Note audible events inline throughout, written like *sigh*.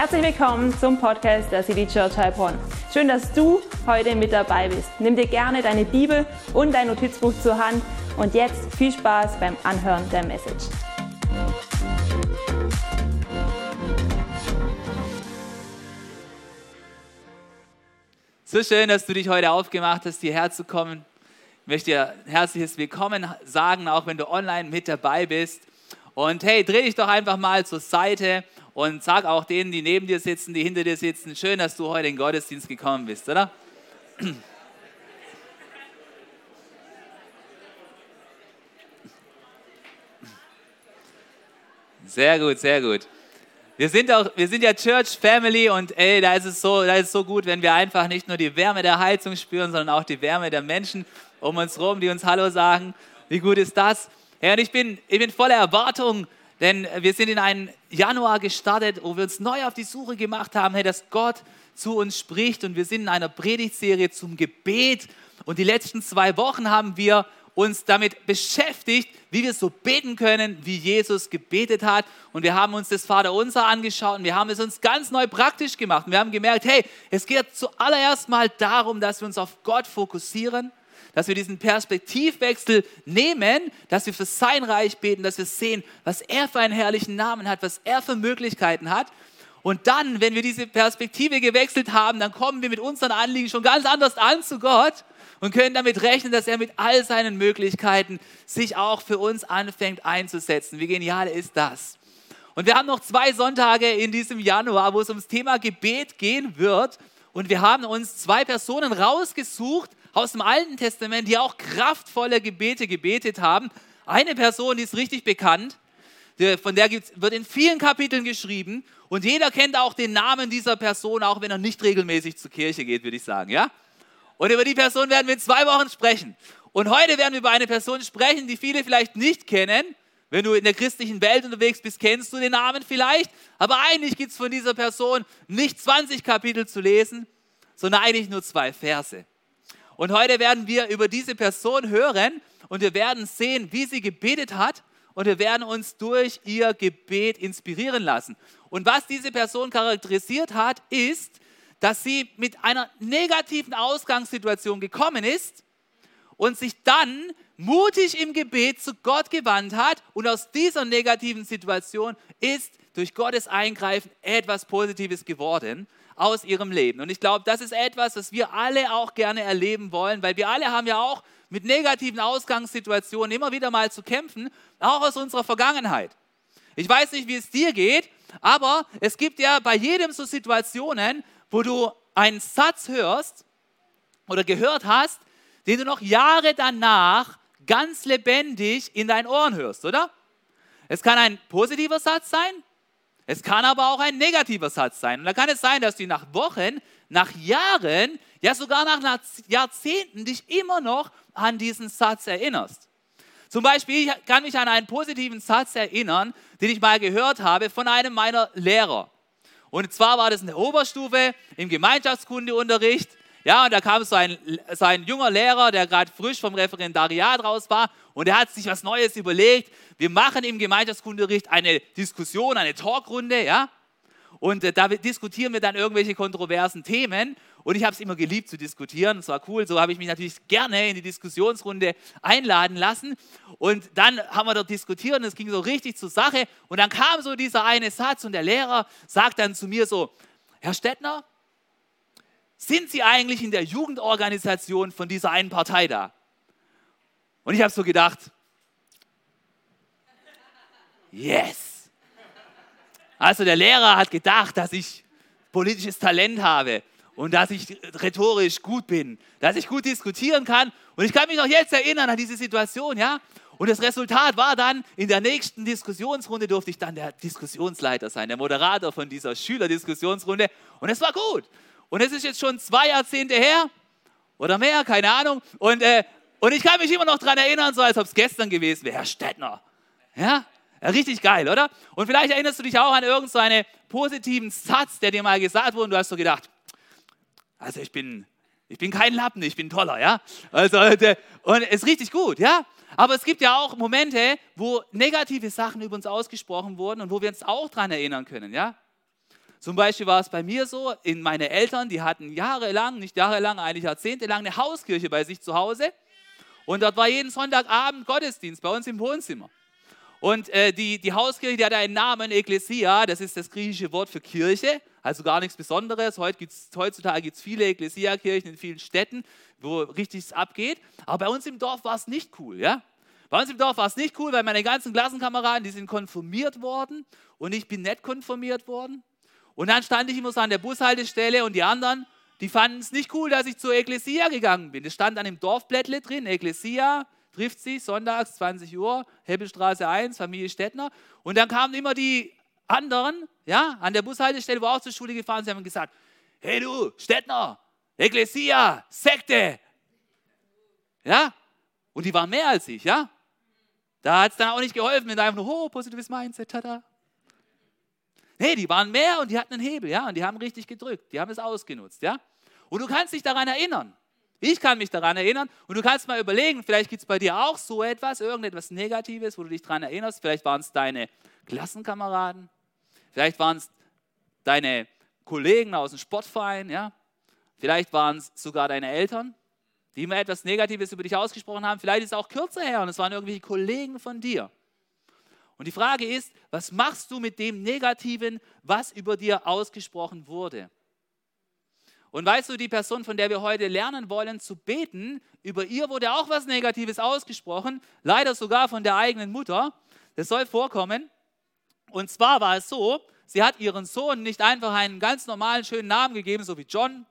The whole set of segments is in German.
Herzlich willkommen zum Podcast der City Church Heilbronn. Schön, dass du heute mit dabei bist. Nimm dir gerne deine Bibel und dein Notizbuch zur Hand und jetzt viel Spaß beim Anhören der Message. So schön, dass du dich heute aufgemacht hast, hierher zu kommen. Ich möchte dir ein herzliches Willkommen sagen, auch wenn du online mit dabei bist. Und hey, dreh dich doch einfach mal zur Seite und sag auch denen, die neben dir sitzen, die hinter dir sitzen, schön, dass du heute in den Gottesdienst gekommen bist, oder? Sehr gut, sehr gut. Wir sind, auch, wir sind ja Church Family und ey, da ist, es so, da ist es so gut, wenn wir einfach nicht nur die Wärme der Heizung spüren, sondern auch die Wärme der Menschen um uns herum, die uns Hallo sagen. Wie gut ist das? Ja, und ich bin, ich bin voller Erwartung, denn wir sind in einen Januar gestartet, wo wir uns neu auf die Suche gemacht haben, hey, dass Gott zu uns spricht. Und wir sind in einer Predigtserie zum Gebet. Und die letzten zwei Wochen haben wir uns damit beschäftigt, wie wir so beten können, wie Jesus gebetet hat. Und wir haben uns das Vaterunser angeschaut und wir haben es uns ganz neu praktisch gemacht. Und wir haben gemerkt, hey, es geht zuallererst mal darum, dass wir uns auf Gott fokussieren dass wir diesen Perspektivwechsel nehmen, dass wir für sein Reich beten, dass wir sehen, was er für einen herrlichen Namen hat, was er für Möglichkeiten hat. Und dann, wenn wir diese Perspektive gewechselt haben, dann kommen wir mit unseren Anliegen schon ganz anders an zu Gott und können damit rechnen, dass er mit all seinen Möglichkeiten sich auch für uns anfängt einzusetzen. Wie genial ist das? Und wir haben noch zwei Sonntage in diesem Januar, wo es ums Thema Gebet gehen wird. Und wir haben uns zwei Personen rausgesucht, aus dem Alten Testament, die auch kraftvolle Gebete gebetet haben. Eine Person, die ist richtig bekannt, von der wird in vielen Kapiteln geschrieben und jeder kennt auch den Namen dieser Person, auch wenn er nicht regelmäßig zur Kirche geht, würde ich sagen, ja? Und über die Person werden wir in zwei Wochen sprechen. Und heute werden wir über eine Person sprechen, die viele vielleicht nicht kennen. Wenn du in der christlichen Welt unterwegs bist, kennst du den Namen vielleicht. Aber eigentlich gibt es von dieser Person nicht 20 Kapitel zu lesen, sondern eigentlich nur zwei Verse. Und heute werden wir über diese Person hören und wir werden sehen, wie sie gebetet hat und wir werden uns durch ihr Gebet inspirieren lassen. Und was diese Person charakterisiert hat, ist, dass sie mit einer negativen Ausgangssituation gekommen ist und sich dann mutig im Gebet zu Gott gewandt hat und aus dieser negativen Situation ist durch Gottes Eingreifen etwas Positives geworden aus ihrem Leben. Und ich glaube, das ist etwas, was wir alle auch gerne erleben wollen, weil wir alle haben ja auch mit negativen Ausgangssituationen immer wieder mal zu kämpfen, auch aus unserer Vergangenheit. Ich weiß nicht, wie es dir geht, aber es gibt ja bei jedem so Situationen, wo du einen Satz hörst oder gehört hast, den du noch Jahre danach ganz lebendig in deinen Ohren hörst, oder? Es kann ein positiver Satz sein, es kann aber auch ein negativer Satz sein. Und da kann es sein, dass du nach Wochen, nach Jahren, ja sogar nach Jahrzehnten dich immer noch an diesen Satz erinnerst. Zum Beispiel, ich kann mich an einen positiven Satz erinnern, den ich mal gehört habe von einem meiner Lehrer. Und zwar war das in der Oberstufe im Gemeinschaftskundeunterricht. Ja, und da kam so ein, so ein junger Lehrer, der gerade frisch vom Referendariat raus war und er hat sich was Neues überlegt. Wir machen im Gemeinschaftskundeunterricht eine Diskussion, eine Talkrunde, ja. Und äh, da diskutieren wir dann irgendwelche kontroversen Themen. Und ich habe es immer geliebt zu diskutieren. Es war cool. So habe ich mich natürlich gerne in die Diskussionsrunde einladen lassen. Und dann haben wir dort diskutiert und es ging so richtig zur Sache. Und dann kam so dieser eine Satz und der Lehrer sagt dann zu mir so, Herr Stettner, sind Sie eigentlich in der Jugendorganisation von dieser einen Partei da? Und ich habe so gedacht, yes. Also der Lehrer hat gedacht, dass ich politisches Talent habe und dass ich rhetorisch gut bin, dass ich gut diskutieren kann. Und ich kann mich noch jetzt erinnern an diese Situation, ja. Und das Resultat war dann, in der nächsten Diskussionsrunde durfte ich dann der Diskussionsleiter sein, der Moderator von dieser Schülerdiskussionsrunde. Und es war gut. Und es ist jetzt schon zwei Jahrzehnte her oder mehr, keine Ahnung. Und, äh, und ich kann mich immer noch daran erinnern, so als ob es gestern gewesen wäre. Herr Stettner. Ja? ja? Richtig geil, oder? Und vielleicht erinnerst du dich auch an irgendeinen so positiven Satz, der dir mal gesagt wurde und du hast so gedacht, also ich bin, ich bin kein Lappen, ich bin toller, ja? Also, äh, und es ist richtig gut, ja? Aber es gibt ja auch Momente, wo negative Sachen über uns ausgesprochen wurden und wo wir uns auch daran erinnern können, ja? Zum Beispiel war es bei mir so, in meine Eltern, die hatten jahrelang, nicht jahrelang, eigentlich jahrzehntelang eine Hauskirche bei sich zu Hause. Und dort war jeden Sonntagabend Gottesdienst bei uns im Wohnzimmer. Und äh, die, die Hauskirche, die hat einen Namen, Ekklesia, das ist das griechische Wort für Kirche, also gar nichts Besonderes. Heute gibt's, heutzutage gibt es viele Ekklesia-Kirchen in vielen Städten, wo richtig abgeht. Aber bei uns im Dorf war es nicht cool, ja. Bei uns im Dorf war es nicht cool, weil meine ganzen Klassenkameraden, die sind konfirmiert worden und ich bin nicht konfirmiert worden. Und dann stand ich immer so an der Bushaltestelle und die anderen, die fanden es nicht cool, dass ich zur Ekklesia gegangen bin. Das stand an dem Dorfblättle drin, Ekklesia, trifft sich sonntags 20 Uhr, Hebbelstraße 1, Familie Stettner. Und dann kamen immer die anderen, ja, an der Bushaltestelle, wo auch zur Schule gefahren sind, haben gesagt, hey du, Stettner, Ekklesia, Sekte. Ja, und die waren mehr als ich, ja. Da hat es dann auch nicht geholfen, mit einem nur, oh, positives Mindset, tada. Nee, die waren mehr und die hatten einen Hebel, ja, und die haben richtig gedrückt, die haben es ausgenutzt, ja. Und du kannst dich daran erinnern. Ich kann mich daran erinnern und du kannst mal überlegen, vielleicht gibt es bei dir auch so etwas, irgendetwas Negatives, wo du dich daran erinnerst. Vielleicht waren es deine Klassenkameraden, vielleicht waren es deine Kollegen aus dem Sportverein, ja. Vielleicht waren es sogar deine Eltern, die immer etwas Negatives über dich ausgesprochen haben. Vielleicht ist es auch kürzer her und es waren irgendwelche Kollegen von dir. Und die Frage ist, was machst du mit dem Negativen, was über dir ausgesprochen wurde? Und weißt du, die Person, von der wir heute lernen wollen zu beten, über ihr wurde auch was Negatives ausgesprochen, leider sogar von der eigenen Mutter. Das soll vorkommen. Und zwar war es so, sie hat ihren Sohn nicht einfach einen ganz normalen, schönen Namen gegeben, so wie John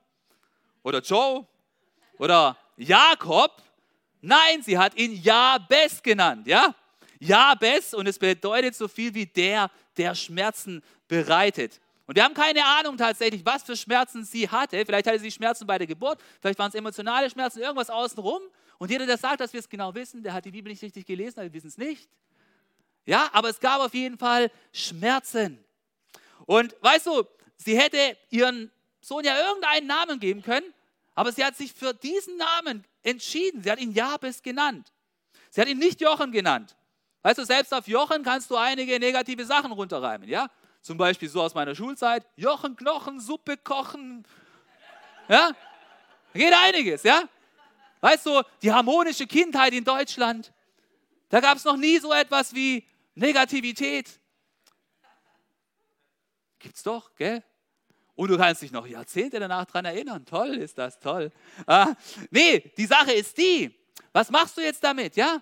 oder Joe oder Jakob. Nein, sie hat ihn Jabes genannt, ja? Jabes und es bedeutet so viel wie der, der Schmerzen bereitet. Und wir haben keine Ahnung tatsächlich, was für Schmerzen sie hatte. Vielleicht hatte sie Schmerzen bei der Geburt, vielleicht waren es emotionale Schmerzen, irgendwas außenrum. Und jeder, der sagt, dass wir es genau wissen, der hat die Bibel nicht richtig gelesen, wir wissen es nicht. Ja, aber es gab auf jeden Fall Schmerzen. Und weißt du, sie hätte ihren Sohn ja irgendeinen Namen geben können, aber sie hat sich für diesen Namen entschieden. Sie hat ihn Jabes genannt. Sie hat ihn nicht Jochen genannt. Weißt du, selbst auf Jochen kannst du einige negative Sachen runterreimen, ja? Zum Beispiel so aus meiner Schulzeit, Jochen, Knochen, Suppe kochen. Ja, geht einiges, ja. Weißt du, die harmonische Kindheit in Deutschland, da gab es noch nie so etwas wie Negativität. Gibt's doch, gell? Und du kannst dich noch Jahrzehnte danach daran erinnern. Toll ist das, toll. Ah, nee, die Sache ist die, was machst du jetzt damit, ja?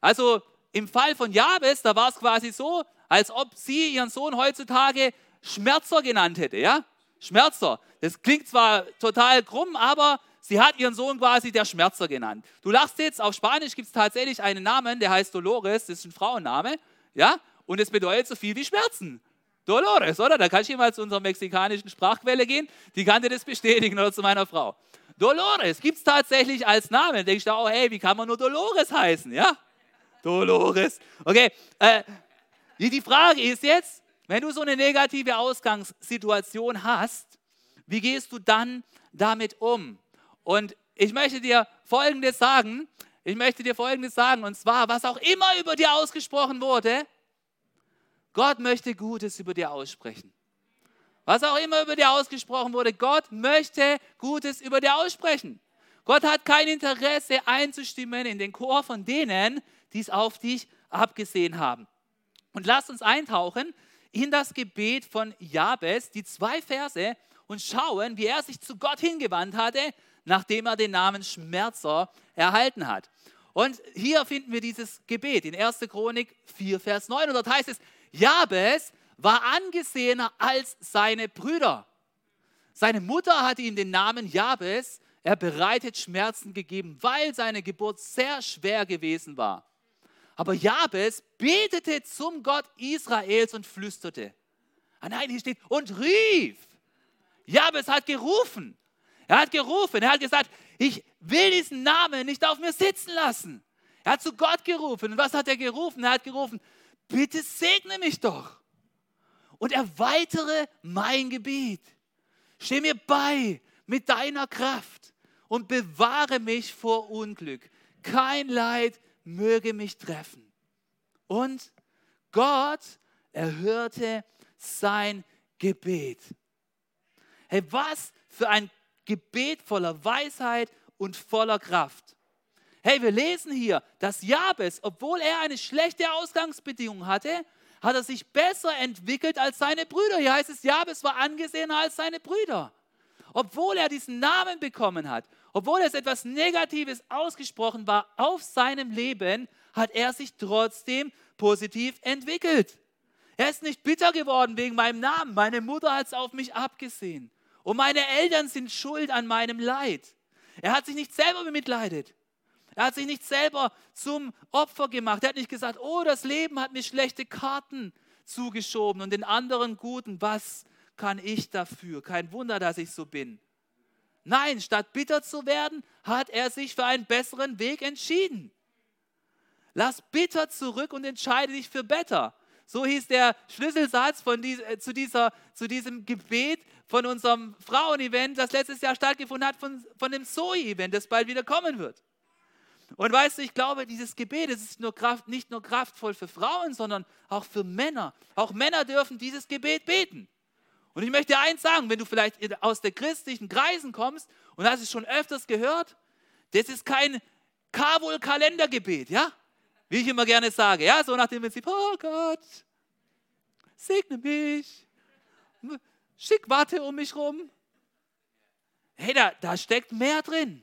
Also im Fall von Jabes, da war es quasi so, als ob sie ihren Sohn heutzutage Schmerzer genannt hätte, ja? Schmerzer. Das klingt zwar total krumm, aber sie hat ihren Sohn quasi der Schmerzer genannt. Du lachst jetzt, auf Spanisch gibt es tatsächlich einen Namen, der heißt Dolores, das ist ein Frauenname, ja? Und es bedeutet so viel wie Schmerzen. Dolores, oder? Da kannst du mal zu unserer mexikanischen Sprachquelle gehen, die kann dir das bestätigen oder zu meiner Frau. Dolores gibt es tatsächlich als Namen. Da denkst du auch, hey, wie kann man nur Dolores heißen, ja? Dolores. Okay, äh, die Frage ist jetzt, wenn du so eine negative Ausgangssituation hast, wie gehst du dann damit um? Und ich möchte dir Folgendes sagen. Ich möchte dir Folgendes sagen. Und zwar, was auch immer über dir ausgesprochen wurde, Gott möchte Gutes über dir aussprechen. Was auch immer über dir ausgesprochen wurde, Gott möchte Gutes über dir aussprechen. Gott hat kein Interesse einzustimmen in den Chor von denen, die es auf dich abgesehen haben. Und lasst uns eintauchen in das Gebet von Jabes, die zwei Verse, und schauen, wie er sich zu Gott hingewandt hatte, nachdem er den Namen Schmerzer erhalten hat. Und hier finden wir dieses Gebet in 1. Chronik 4, Vers 9. Und dort heißt es, Jabes war angesehener als seine Brüder. Seine Mutter hatte ihm den Namen Jabes, er bereitet Schmerzen gegeben, weil seine Geburt sehr schwer gewesen war. Aber Jabes betete zum Gott Israels und flüsterte. Ah nein, hier steht, und rief. Jabes hat gerufen. Er hat gerufen. Er hat gesagt, ich will diesen Namen nicht auf mir sitzen lassen. Er hat zu Gott gerufen. Und was hat er gerufen? Er hat gerufen, bitte segne mich doch und erweitere mein Gebiet. Steh mir bei mit deiner Kraft und bewahre mich vor Unglück. Kein Leid möge mich treffen. Und Gott erhörte sein Gebet. Hey, was für ein Gebet voller Weisheit und voller Kraft. Hey, wir lesen hier, dass Jabes, obwohl er eine schlechte Ausgangsbedingung hatte, hat er sich besser entwickelt als seine Brüder. Hier heißt es, Jabes war angesehener als seine Brüder. Obwohl er diesen Namen bekommen hat, obwohl es etwas Negatives ausgesprochen war auf seinem Leben, hat er sich trotzdem positiv entwickelt. Er ist nicht bitter geworden wegen meinem Namen. Meine Mutter hat es auf mich abgesehen. Und meine Eltern sind schuld an meinem Leid. Er hat sich nicht selber bemitleidet. Er hat sich nicht selber zum Opfer gemacht. Er hat nicht gesagt, oh, das Leben hat mir schlechte Karten zugeschoben und den anderen guten, was kann ich dafür? Kein Wunder, dass ich so bin. Nein, statt bitter zu werden, hat er sich für einen besseren Weg entschieden. Lass bitter zurück und entscheide dich für better. So hieß der Schlüsselsatz von die, äh, zu, dieser, zu diesem Gebet von unserem Frauen-Event, das letztes Jahr stattgefunden hat, von, von dem Zoe-Event, das bald wieder kommen wird. Und weißt du, ich glaube, dieses Gebet ist nur Kraft, nicht nur kraftvoll für Frauen, sondern auch für Männer. Auch Männer dürfen dieses Gebet beten. Und ich möchte dir eins sagen, wenn du vielleicht aus der christlichen Kreisen kommst und hast es schon öfters gehört, das ist kein Kabul-Kalendergebet, ja? Wie ich immer gerne sage, ja, so nach dem Prinzip, oh Gott, segne mich, schick Watte um mich rum. Hey, da, da steckt mehr drin.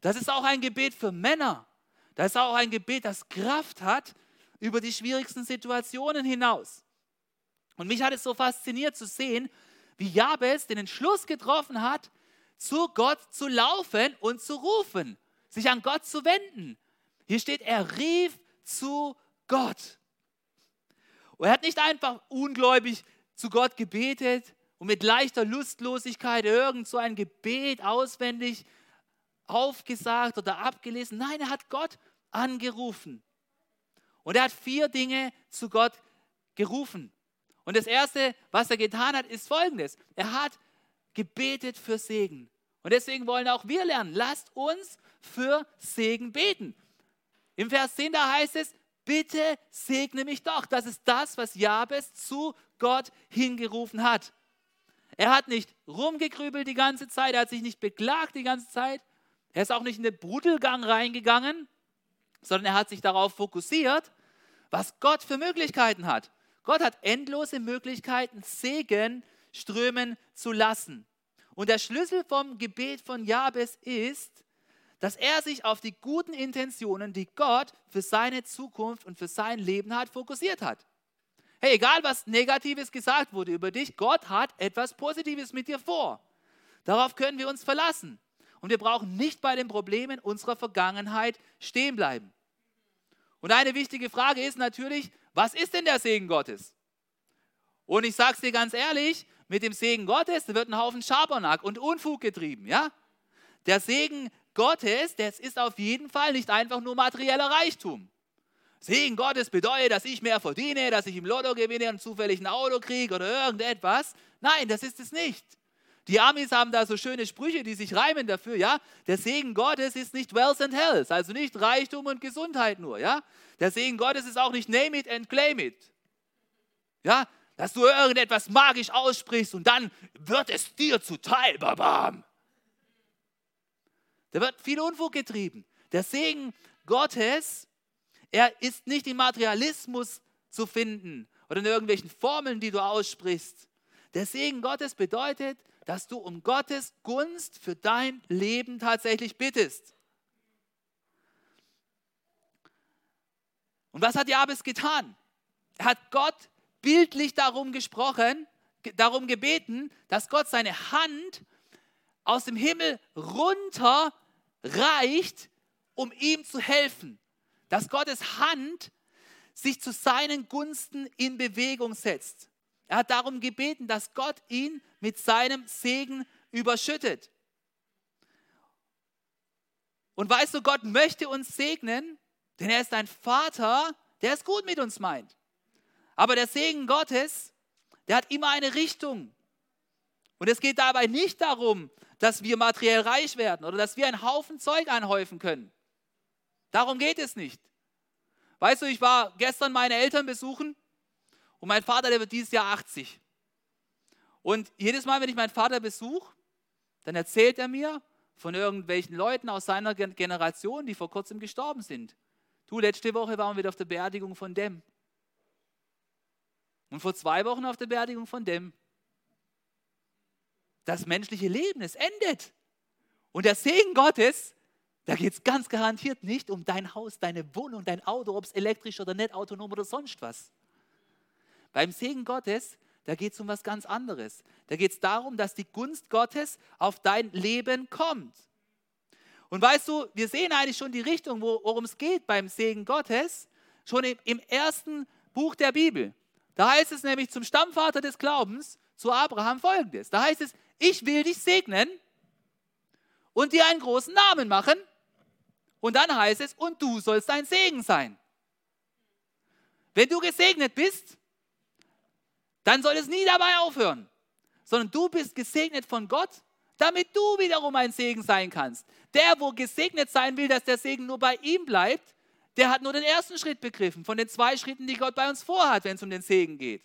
Das ist auch ein Gebet für Männer. Das ist auch ein Gebet, das Kraft hat über die schwierigsten Situationen hinaus. Und mich hat es so fasziniert zu sehen, wie Jabez den Entschluss getroffen hat, zu Gott zu laufen und zu rufen, sich an Gott zu wenden. Hier steht, er rief zu Gott. Und er hat nicht einfach ungläubig zu Gott gebetet und mit leichter Lustlosigkeit irgend so ein Gebet auswendig aufgesagt oder abgelesen. Nein, er hat Gott angerufen. Und er hat vier Dinge zu Gott gerufen. Und das Erste, was er getan hat, ist Folgendes. Er hat gebetet für Segen. Und deswegen wollen auch wir lernen, lasst uns für Segen beten. Im Vers 10 da heißt es, bitte segne mich doch. Das ist das, was Jabes zu Gott hingerufen hat. Er hat nicht rumgegrübelt die ganze Zeit, er hat sich nicht beklagt die ganze Zeit, er ist auch nicht in den Brudelgang reingegangen, sondern er hat sich darauf fokussiert, was Gott für Möglichkeiten hat. Gott hat endlose Möglichkeiten, Segen strömen zu lassen. Und der Schlüssel vom Gebet von Jabes ist, dass er sich auf die guten Intentionen, die Gott für seine Zukunft und für sein Leben hat, fokussiert hat. Hey, egal was Negatives gesagt wurde über dich, Gott hat etwas Positives mit dir vor. Darauf können wir uns verlassen. Und wir brauchen nicht bei den Problemen unserer Vergangenheit stehen bleiben. Und eine wichtige Frage ist natürlich, was ist denn der Segen Gottes? Und ich sage es dir ganz ehrlich, mit dem Segen Gottes wird ein Haufen Schabernack und Unfug getrieben. Ja? Der Segen Gottes, das ist auf jeden Fall nicht einfach nur materieller Reichtum. Segen Gottes bedeutet, dass ich mehr verdiene, dass ich im Lotto gewinne und zufällig ein Auto kriege oder irgendetwas. Nein, das ist es nicht. Die Amis haben da so schöne Sprüche, die sich reimen dafür, ja. Der Segen Gottes ist nicht Wealth and Health, also nicht Reichtum und Gesundheit nur, ja. Der Segen Gottes ist auch nicht Name it and claim it. Ja, dass du irgendetwas magisch aussprichst und dann wird es dir zuteil, babam. Da wird viel Unfug getrieben. Der Segen Gottes, er ist nicht im Materialismus zu finden oder in irgendwelchen Formeln, die du aussprichst. Der Segen Gottes bedeutet, dass du um Gottes Gunst für dein Leben tatsächlich bittest. Und was hat Jabes getan? Er hat Gott bildlich darum gesprochen, darum gebeten, dass Gott seine Hand aus dem Himmel runter reicht, um ihm zu helfen. Dass Gottes Hand sich zu seinen Gunsten in Bewegung setzt. Er hat darum gebeten, dass Gott ihn mit seinem Segen überschüttet. Und weißt du, Gott möchte uns segnen, denn er ist ein Vater, der es gut mit uns meint. Aber der Segen Gottes, der hat immer eine Richtung. Und es geht dabei nicht darum, dass wir materiell reich werden oder dass wir einen Haufen Zeug anhäufen können. Darum geht es nicht. Weißt du, ich war gestern meine Eltern besuchen und mein Vater, der wird dieses Jahr 80. Und jedes Mal, wenn ich meinen Vater besuche, dann erzählt er mir von irgendwelchen Leuten aus seiner Generation, die vor kurzem gestorben sind. Du, letzte Woche waren wir wieder auf der Beerdigung von dem. Und vor zwei Wochen auf der Beerdigung von dem. Das menschliche Leben, es endet. Und der Segen Gottes, da geht es ganz garantiert nicht um dein Haus, deine Wohnung, dein Auto, ob es elektrisch oder nicht autonom oder sonst was. Beim Segen Gottes da geht es um was ganz anderes. Da geht es darum, dass die Gunst Gottes auf dein Leben kommt. Und weißt du, wir sehen eigentlich schon die Richtung, worum es geht beim Segen Gottes, schon im, ersten Buch der Bibel. Da heißt es nämlich zum Stammvater des Glaubens, zu Abraham folgendes. Da heißt es, ich will dich segnen und dir einen großen Namen machen. Und dann heißt es, und du sollst ein Segen sein. Wenn du gesegnet bist, dann soll es nie dabei aufhören, sondern du bist gesegnet von Gott, damit du wiederum ein Segen sein kannst. Der, wo gesegnet sein will, dass der Segen nur bei ihm bleibt, der hat nur den ersten Schritt begriffen von den zwei Schritten, die Gott bei uns vorhat, wenn es um den Segen geht.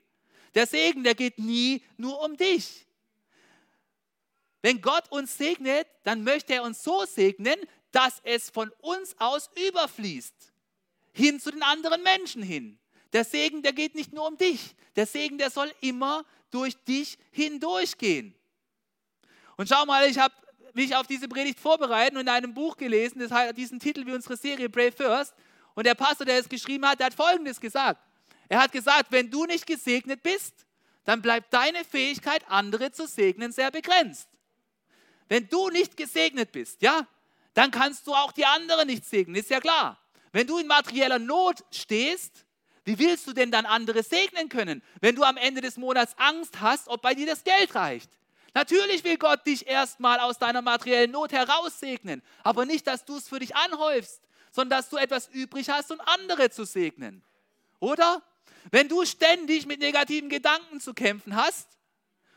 Der Segen, der geht nie nur um dich. Wenn Gott uns segnet, dann möchte er uns so segnen, dass es von uns aus überfließt, hin zu den anderen Menschen hin. Der Segen, der geht nicht nur um dich. Der Segen, der soll immer durch dich hindurchgehen. Und schau mal, ich habe mich auf diese Predigt vorbereitet und in einem Buch gelesen, das hat diesen Titel wie unsere Serie Brave First. Und der Pastor, der es geschrieben hat, der hat Folgendes gesagt. Er hat gesagt, wenn du nicht gesegnet bist, dann bleibt deine Fähigkeit, andere zu segnen, sehr begrenzt. Wenn du nicht gesegnet bist, ja, dann kannst du auch die anderen nicht segnen, ist ja klar. Wenn du in materieller Not stehst, wie willst du denn dann andere segnen können, wenn du am Ende des Monats Angst hast, ob bei dir das Geld reicht? Natürlich will Gott dich erstmal aus deiner materiellen Not heraussegnen, aber nicht, dass du es für dich anhäufst, sondern dass du etwas übrig hast, um andere zu segnen. Oder? Wenn du ständig mit negativen Gedanken zu kämpfen hast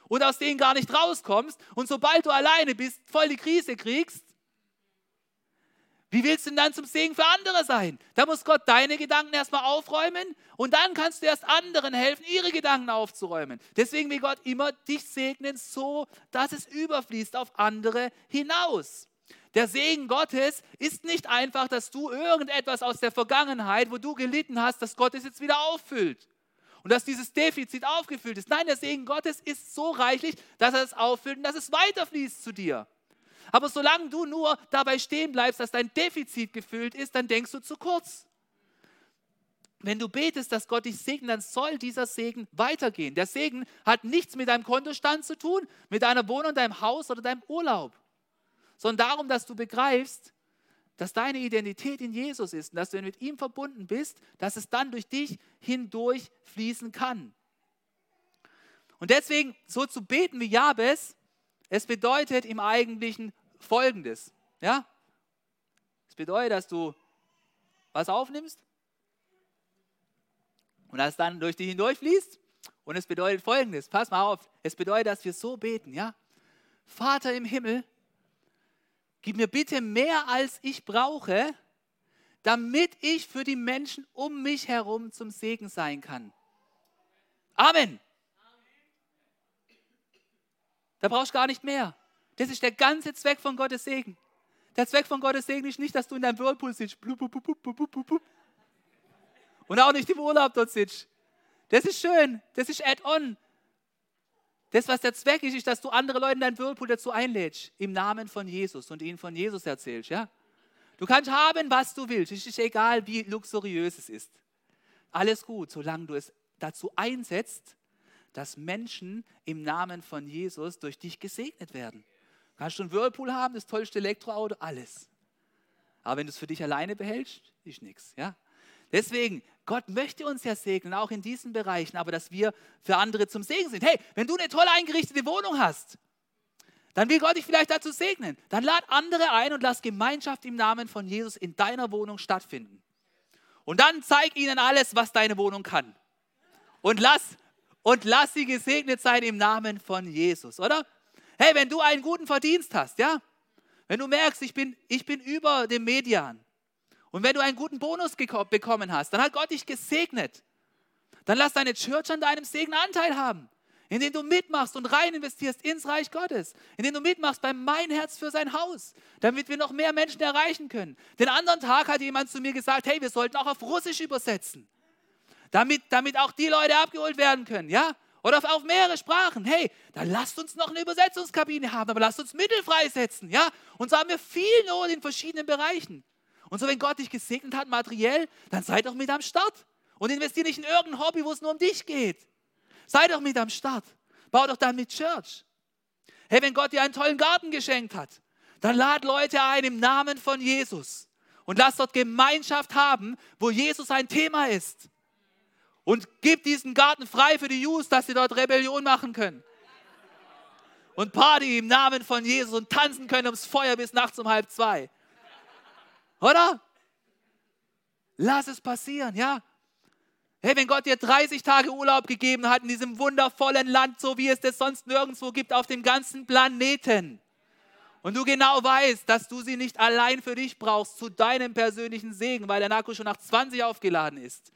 und aus denen gar nicht rauskommst und sobald du alleine bist, voll die Krise kriegst, wie willst du denn dann zum Segen für andere sein? Da muss Gott deine Gedanken erstmal aufräumen und dann kannst du erst anderen helfen, ihre Gedanken aufzuräumen. Deswegen will Gott immer dich segnen, so dass es überfließt auf andere hinaus. Der Segen Gottes ist nicht einfach, dass du irgendetwas aus der Vergangenheit, wo du gelitten hast, dass Gott es jetzt wieder auffüllt und dass dieses Defizit aufgefüllt ist. Nein, der Segen Gottes ist so reichlich, dass er es auffüllt und dass es weiterfließt zu dir. Aber solange du nur dabei stehen bleibst, dass dein Defizit gefüllt ist, dann denkst du zu kurz. Wenn du betest, dass Gott dich segnet, dann soll dieser Segen weitergehen. Der Segen hat nichts mit deinem Kontostand zu tun, mit deiner Wohnung, deinem Haus oder deinem Urlaub, sondern darum, dass du begreifst, dass deine Identität in Jesus ist und dass du mit ihm verbunden bist, dass es dann durch dich hindurch fließen kann. Und deswegen so zu beten wie Jabes, es bedeutet im Eigentlichen folgendes. Ja? Es bedeutet, dass du was aufnimmst und das dann durch dich hindurchfließt. Und es bedeutet folgendes: Pass mal auf, es bedeutet, dass wir so beten. Ja? Vater im Himmel, gib mir bitte mehr, als ich brauche, damit ich für die Menschen um mich herum zum Segen sein kann. Amen. Da brauchst du gar nicht mehr. Das ist der ganze Zweck von Gottes Segen. Der Zweck von Gottes Segen ist nicht, dass du in deinem Whirlpool sitzt und auch nicht im Urlaub dort sitzt. Das ist schön, das ist Add-on. Das, was der Zweck ist, ist, dass du andere Leute in deinen Whirlpool dazu einlädst, im Namen von Jesus und ihnen von Jesus erzählst. Ja? Du kannst haben, was du willst. Es ist egal, wie luxuriös es ist. Alles gut, solange du es dazu einsetzt, dass Menschen im Namen von Jesus durch dich gesegnet werden. Kannst du einen Whirlpool haben, das tollste Elektroauto, alles. Aber wenn du es für dich alleine behältst, ist nichts. Ja? Deswegen, Gott möchte uns ja segnen, auch in diesen Bereichen, aber dass wir für andere zum Segen sind. Hey, wenn du eine toll eingerichtete Wohnung hast, dann will Gott dich vielleicht dazu segnen. Dann lad andere ein und lass Gemeinschaft im Namen von Jesus in deiner Wohnung stattfinden. Und dann zeig ihnen alles, was deine Wohnung kann. Und lass, und lass sie gesegnet sein im Namen von Jesus, oder? Hey, wenn du einen guten Verdienst hast, ja, wenn du merkst, ich bin, ich bin über dem Median und wenn du einen guten Bonus bekommen hast, dann hat Gott dich gesegnet. Dann lass deine Church an deinem Segen Anteil haben, indem du mitmachst und rein investierst ins Reich Gottes, indem du mitmachst beim Mein Herz für sein Haus, damit wir noch mehr Menschen erreichen können. Den anderen Tag hat jemand zu mir gesagt, hey, wir sollten auch auf Russisch übersetzen, damit, damit auch die Leute abgeholt werden können, ja? Oder auf, auf mehrere Sprachen. Hey, dann lasst uns noch eine Übersetzungskabine haben, aber lasst uns Mittel freisetzen, ja? Und so haben wir viel Not in verschiedenen Bereichen. Und so, wenn Gott dich gesegnet hat materiell, dann sei doch mit am Start. Und investiere nicht in irgendein Hobby, wo es nur um dich geht. Sei doch mit am Start. Bau doch dann mit Church. Hey, wenn Gott dir einen tollen Garten geschenkt hat, dann lad Leute ein im Namen von Jesus und lass dort Gemeinschaft haben, wo Jesus ein Thema ist. Und gib diesen Garten frei für die Jungs, dass sie dort Rebellion machen können. Und Party im Namen von Jesus und tanzen können ums Feuer bis nachts um halb zwei. Oder? Lass es passieren, ja? Hey, wenn Gott dir 30 Tage Urlaub gegeben hat in diesem wundervollen Land, so wie es das sonst nirgendwo gibt auf dem ganzen Planeten, und du genau weißt, dass du sie nicht allein für dich brauchst, zu deinem persönlichen Segen, weil der Akku schon nach 20 aufgeladen ist,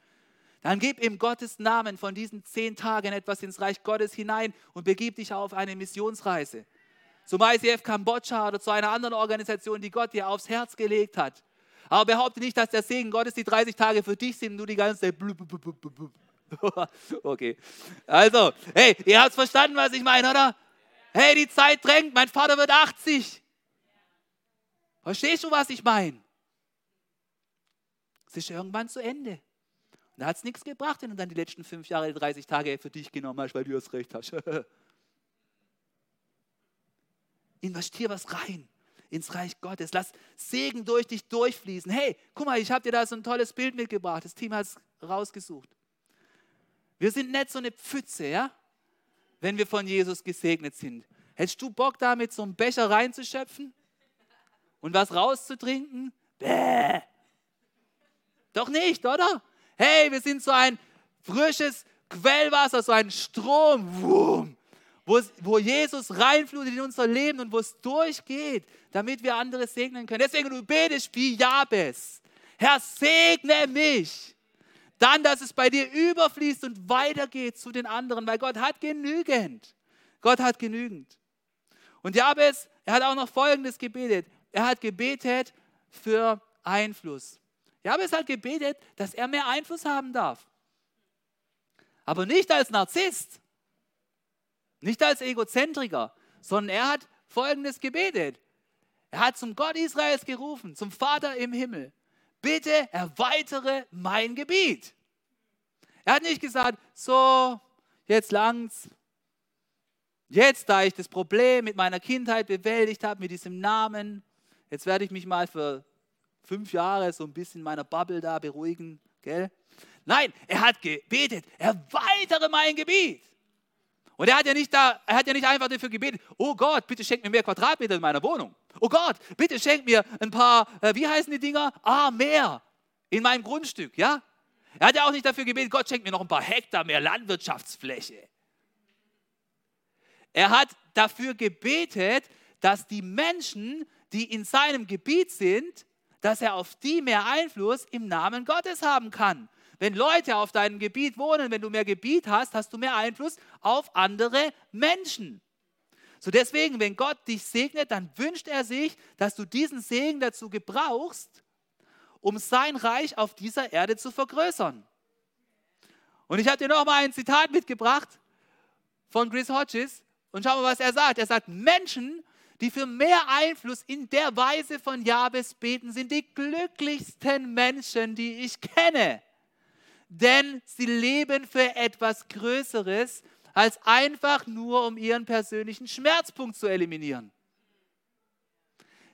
dann gib im Gottes Namen von diesen zehn Tagen etwas ins Reich Gottes hinein und begib dich auf eine Missionsreise. Zum ICF Kambodscha oder zu einer anderen Organisation, die Gott dir aufs Herz gelegt hat. Aber behaupte nicht, dass der Segen Gottes die 30 Tage für dich sind und du die ganze Zeit. *laughs* Okay. Also, hey, ihr habt verstanden, was ich meine, oder? Hey, die Zeit drängt, mein Vater wird 80. Verstehst du, was ich meine? Es ist irgendwann zu Ende. Da hat es nichts gebracht, wenn du dann die letzten fünf Jahre, 30 Tage für dich genommen hast, weil du das Recht hast. *laughs* Investier was rein ins Reich Gottes. Lass Segen durch dich durchfließen. Hey, guck mal, ich habe dir da so ein tolles Bild mitgebracht. Das Team hat es rausgesucht. Wir sind nicht so eine Pfütze, ja? Wenn wir von Jesus gesegnet sind. Hättest du Bock, da mit so einem Becher reinzuschöpfen und was rauszutrinken? Bäh. Doch nicht, oder? Hey, wir sind so ein frisches Quellwasser, so ein Strom. Wum wo, wo Jesus reinflutet in unser Leben und wo es durchgeht, damit wir andere segnen können. Deswegen du betest wie Jabes. Herr, segne mich. Dann, dass es bei dir überfließt und weitergeht zu den anderen, weil Gott hat genügend. Gott hat genügend. Und Jabes, er hat auch noch Folgendes gebetet. Er hat gebetet für Einfluss. Jabes hat gebetet, dass er mehr Einfluss haben darf. Aber nicht als Narzisst, nicht als Egozentriker, sondern er hat Folgendes gebetet. Er hat zum Gott Israels gerufen, zum Vater im Himmel. Bitte erweitere mein Gebiet. Er hat nicht gesagt, so, jetzt langt's. Jetzt, da ich das Problem mit meiner Kindheit bewältigt habe, mit diesem Namen, jetzt werde ich mich mal für fünf Jahre so ein bisschen meiner Bubble da beruhigen. Gell? Nein, er hat gebetet, erweitere mein Gebiet. Und er hat ja nicht, da, er hat ja nicht einfach dafür gebetet, oh Gott, bitte schenk mir mehr Quadratmeter in meiner Wohnung. Oh Gott, bitte schenk mir ein paar, äh, wie heißen die Dinger? Ah, mehr in meinem Grundstück, ja? Er hat ja auch nicht dafür gebetet, Gott schenkt mir noch ein paar Hektar mehr Landwirtschaftsfläche. Er hat dafür gebetet, dass die Menschen, die in seinem Gebiet sind, dass er auf die mehr Einfluss im Namen Gottes haben kann. Wenn Leute auf deinem Gebiet wohnen, wenn du mehr Gebiet hast, hast du mehr Einfluss auf andere Menschen. So deswegen, wenn Gott dich segnet, dann wünscht er sich, dass du diesen Segen dazu gebrauchst, um sein Reich auf dieser Erde zu vergrößern. Und ich habe dir noch mal ein Zitat mitgebracht von Chris Hodges und schau mal, was er sagt. Er sagt, Menschen, die für mehr Einfluss in der Weise von Jabes beten, sind die glücklichsten Menschen, die ich kenne denn sie leben für etwas Größeres, als einfach nur um ihren persönlichen Schmerzpunkt zu eliminieren.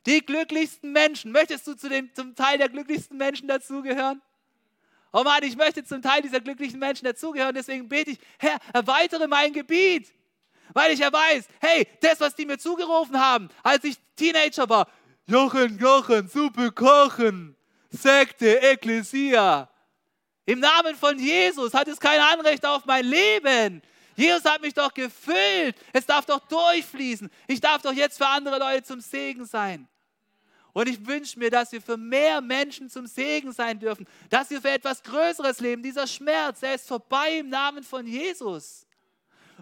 Die glücklichsten Menschen, möchtest du zu dem, zum Teil der glücklichsten Menschen dazugehören? Oh Mann, ich möchte zum Teil dieser glücklichen Menschen dazugehören, deswegen bete ich, Herr, erweitere mein Gebiet. Weil ich ja weiß, hey, das, was die mir zugerufen haben, als ich Teenager war, Jochen, Jochen, Suppe kochen, Sekte, Ekklesia, im Namen von Jesus hat es kein Anrecht auf mein Leben. Jesus hat mich doch gefüllt. Es darf doch durchfließen. Ich darf doch jetzt für andere Leute zum Segen sein. Und ich wünsche mir, dass wir für mehr Menschen zum Segen sein dürfen, dass wir für etwas Größeres leben. Dieser Schmerz, der ist vorbei im Namen von Jesus.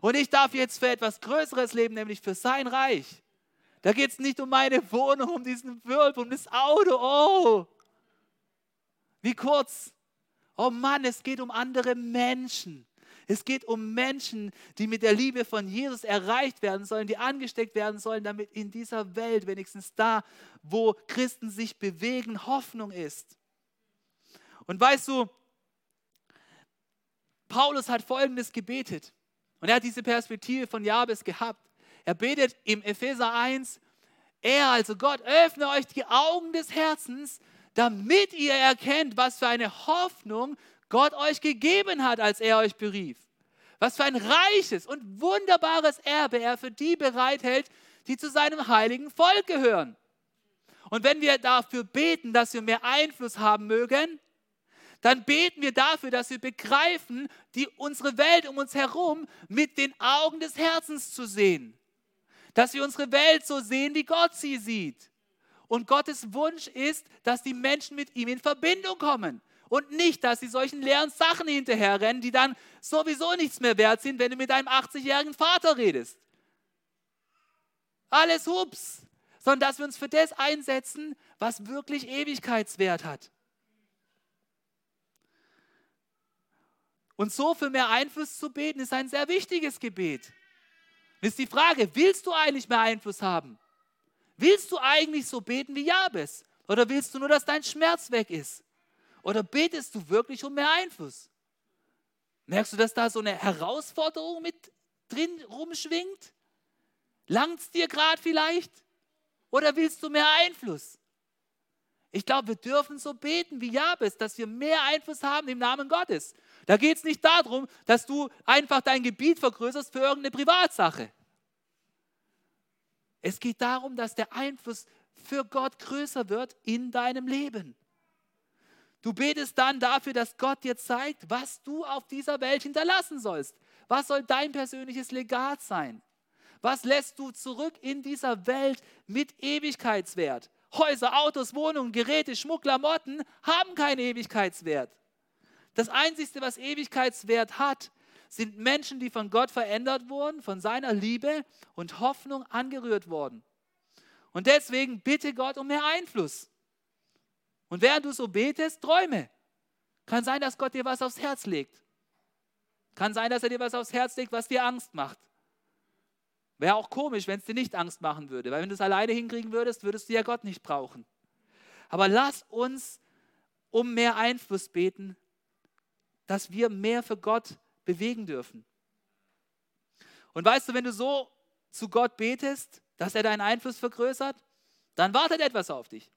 Und ich darf jetzt für etwas Größeres leben, nämlich für sein Reich. Da geht es nicht um meine Wohnung, um diesen Wirbel, um das Auto. Oh, wie kurz. Oh Mann, es geht um andere Menschen. Es geht um Menschen, die mit der Liebe von Jesus erreicht werden sollen, die angesteckt werden sollen, damit in dieser Welt, wenigstens da, wo Christen sich bewegen, Hoffnung ist. Und weißt du, Paulus hat Folgendes gebetet. Und er hat diese Perspektive von Jabes gehabt. Er betet im Epheser 1, er, also Gott, öffne euch die Augen des Herzens, damit ihr erkennt, was für eine Hoffnung Gott euch gegeben hat, als er euch berief. Was für ein reiches und wunderbares Erbe er für die bereithält, die zu seinem heiligen Volk gehören. Und wenn wir dafür beten, dass wir mehr Einfluss haben mögen, dann beten wir dafür, dass wir begreifen, die, unsere Welt um uns herum mit den Augen des Herzens zu sehen. Dass wir unsere Welt so sehen, wie Gott sie sieht. Und Gottes Wunsch ist, dass die Menschen mit ihm in Verbindung kommen. Und nicht, dass sie solchen leeren Sachen hinterherrennen, die dann sowieso nichts mehr wert sind, wenn du mit deinem 80-jährigen Vater redest. Alles hups. Sondern dass wir uns für das einsetzen, was wirklich Ewigkeitswert hat. Und so für mehr Einfluss zu beten, ist ein sehr wichtiges Gebet. ist die Frage, willst du eigentlich mehr Einfluss haben? Willst du eigentlich so beten wie Jabes? Oder willst du nur, dass dein Schmerz weg ist? Oder betest du wirklich um mehr Einfluss? Merkst du, dass da so eine Herausforderung mit drin rumschwingt? Langt es dir gerade vielleicht? Oder willst du mehr Einfluss? Ich glaube, wir dürfen so beten wie Jabes, dass wir mehr Einfluss haben im Namen Gottes. Da geht es nicht darum, dass du einfach dein Gebiet vergrößerst für irgendeine Privatsache. Es geht darum, dass der Einfluss für Gott größer wird in deinem Leben. Du betest dann dafür, dass Gott dir zeigt, was du auf dieser Welt hinterlassen sollst. Was soll dein persönliches Legat sein? Was lässt du zurück in dieser Welt mit Ewigkeitswert? Häuser, Autos, Wohnungen, Geräte, Schmuck, Klamotten haben keinen Ewigkeitswert. Das Einzige, was Ewigkeitswert hat, sind Menschen, die von Gott verändert wurden, von seiner Liebe und Hoffnung angerührt wurden. Und deswegen bitte Gott um mehr Einfluss. Und während du so betest, träume. Kann sein, dass Gott dir was aufs Herz legt. Kann sein, dass er dir was aufs Herz legt, was dir Angst macht. Wäre auch komisch, wenn es dir nicht Angst machen würde, weil wenn du es alleine hinkriegen würdest, würdest du ja Gott nicht brauchen. Aber lass uns um mehr Einfluss beten, dass wir mehr für Gott bewegen dürfen. Und weißt du, wenn du so zu Gott betest, dass er deinen Einfluss vergrößert, dann wartet etwas auf dich.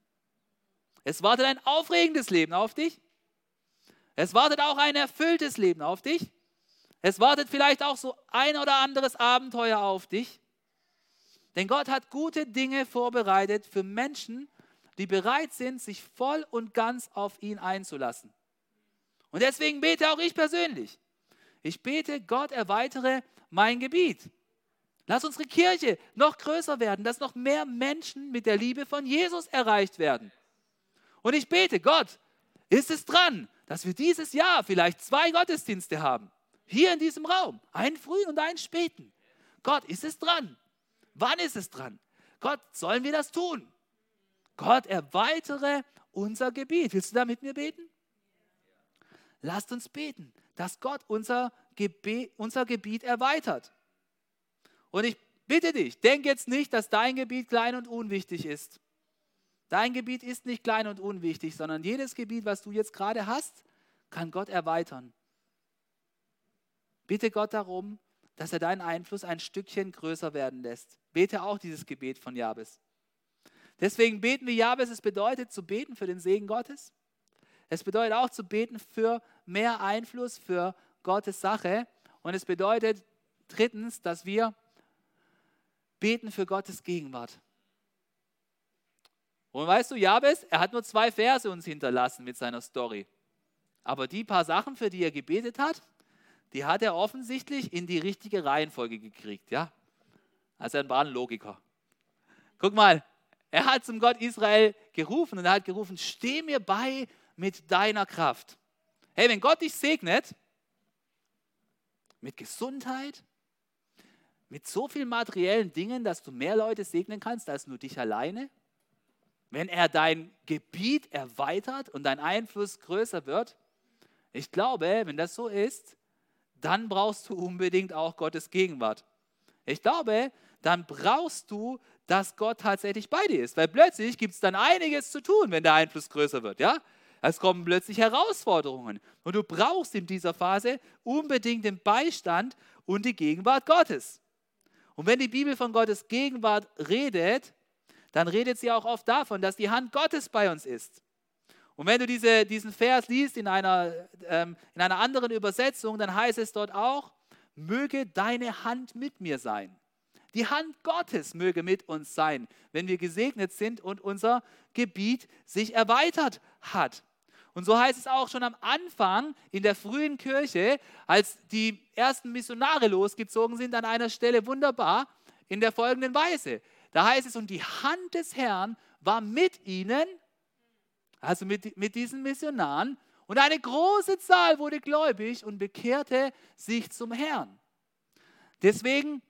Es wartet ein aufregendes Leben auf dich. Es wartet auch ein erfülltes Leben auf dich. Es wartet vielleicht auch so ein oder anderes Abenteuer auf dich. Denn Gott hat gute Dinge vorbereitet für Menschen, die bereit sind, sich voll und ganz auf ihn einzulassen. Und deswegen bete auch ich persönlich. Ich bete, Gott erweitere mein Gebiet. Lass unsere Kirche noch größer werden, dass noch mehr Menschen mit der Liebe von Jesus erreicht werden. Und ich bete, Gott, ist es dran, dass wir dieses Jahr vielleicht zwei Gottesdienste haben? Hier in diesem Raum, einen frühen und einen späten. Gott, ist es dran? Wann ist es dran? Gott, sollen wir das tun? Gott, erweitere unser Gebiet. Willst du da mit mir beten? Lasst uns beten, dass Gott unser, Gebet, unser Gebiet erweitert. Und ich bitte dich, denk jetzt nicht, dass dein Gebiet klein und unwichtig ist. Dein Gebiet ist nicht klein und unwichtig, sondern jedes Gebiet, was du jetzt gerade hast, kann Gott erweitern. Bitte Gott darum, dass er deinen Einfluss ein Stückchen größer werden lässt. Bete auch dieses Gebet von Jabes. Deswegen beten wir Jabes. Es bedeutet zu beten für den Segen Gottes. Es bedeutet auch zu beten für mehr Einfluss für Gottes Sache. Und es bedeutet drittens, dass wir beten für Gottes Gegenwart. Und weißt du, Jabes, er hat nur zwei Verse uns hinterlassen mit seiner Story. Aber die paar Sachen, für die er gebetet hat, die hat er offensichtlich in die richtige Reihenfolge gekriegt. Ja? Also ein Logiker. Guck mal, er hat zum Gott Israel gerufen und er hat gerufen, steh mir bei mit deiner Kraft. Hey, wenn Gott dich segnet mit Gesundheit, mit so vielen materiellen Dingen, dass du mehr Leute segnen kannst als nur dich alleine? Wenn er dein Gebiet erweitert und dein Einfluss größer wird? Ich glaube, wenn das so ist, dann brauchst du unbedingt auch Gottes Gegenwart. Ich glaube, dann brauchst du, dass Gott tatsächlich bei dir ist, weil plötzlich gibt es dann einiges zu tun, wenn der Einfluss größer wird, ja? Es kommen plötzlich Herausforderungen und du brauchst in dieser Phase unbedingt den Beistand und die Gegenwart Gottes. Und wenn die Bibel von Gottes Gegenwart redet, dann redet sie auch oft davon, dass die Hand Gottes bei uns ist. Und wenn du diese, diesen Vers liest in einer, ähm, in einer anderen Übersetzung, dann heißt es dort auch, möge deine Hand mit mir sein. Die Hand Gottes möge mit uns sein, wenn wir gesegnet sind und unser Gebiet sich erweitert hat. Und so heißt es auch schon am Anfang in der frühen Kirche, als die ersten Missionare losgezogen sind, an einer Stelle wunderbar in der folgenden Weise. Da heißt es, und die Hand des Herrn war mit ihnen, also mit, mit diesen Missionaren, und eine große Zahl wurde gläubig und bekehrte sich zum Herrn. Deswegen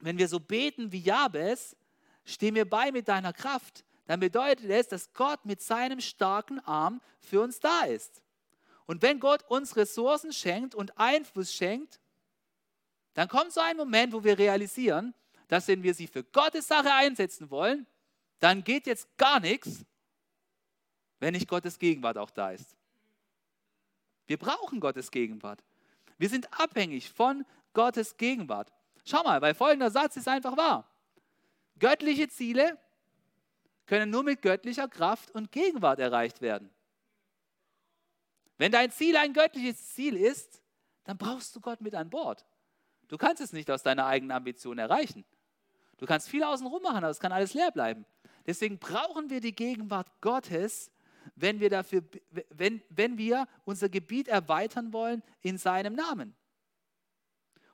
wenn wir so beten wie Jabes, steh mir bei mit deiner Kraft, dann bedeutet es, dass Gott mit seinem starken Arm für uns da ist. Und wenn Gott uns Ressourcen schenkt und Einfluss schenkt, dann kommt so ein Moment, wo wir realisieren, dass wenn wir sie für Gottes Sache einsetzen wollen, dann geht jetzt gar nichts, wenn nicht Gottes Gegenwart auch da ist. Wir brauchen Gottes Gegenwart. Wir sind abhängig von Gottes Gegenwart. Schau mal, weil folgender Satz ist einfach wahr. Göttliche Ziele können nur mit göttlicher Kraft und Gegenwart erreicht werden. Wenn dein Ziel ein göttliches Ziel ist, dann brauchst du Gott mit an Bord. Du kannst es nicht aus deiner eigenen Ambition erreichen. Du kannst viel außenrum machen, aber es kann alles leer bleiben. Deswegen brauchen wir die Gegenwart Gottes, wenn wir, dafür, wenn, wenn wir unser Gebiet erweitern wollen in seinem Namen.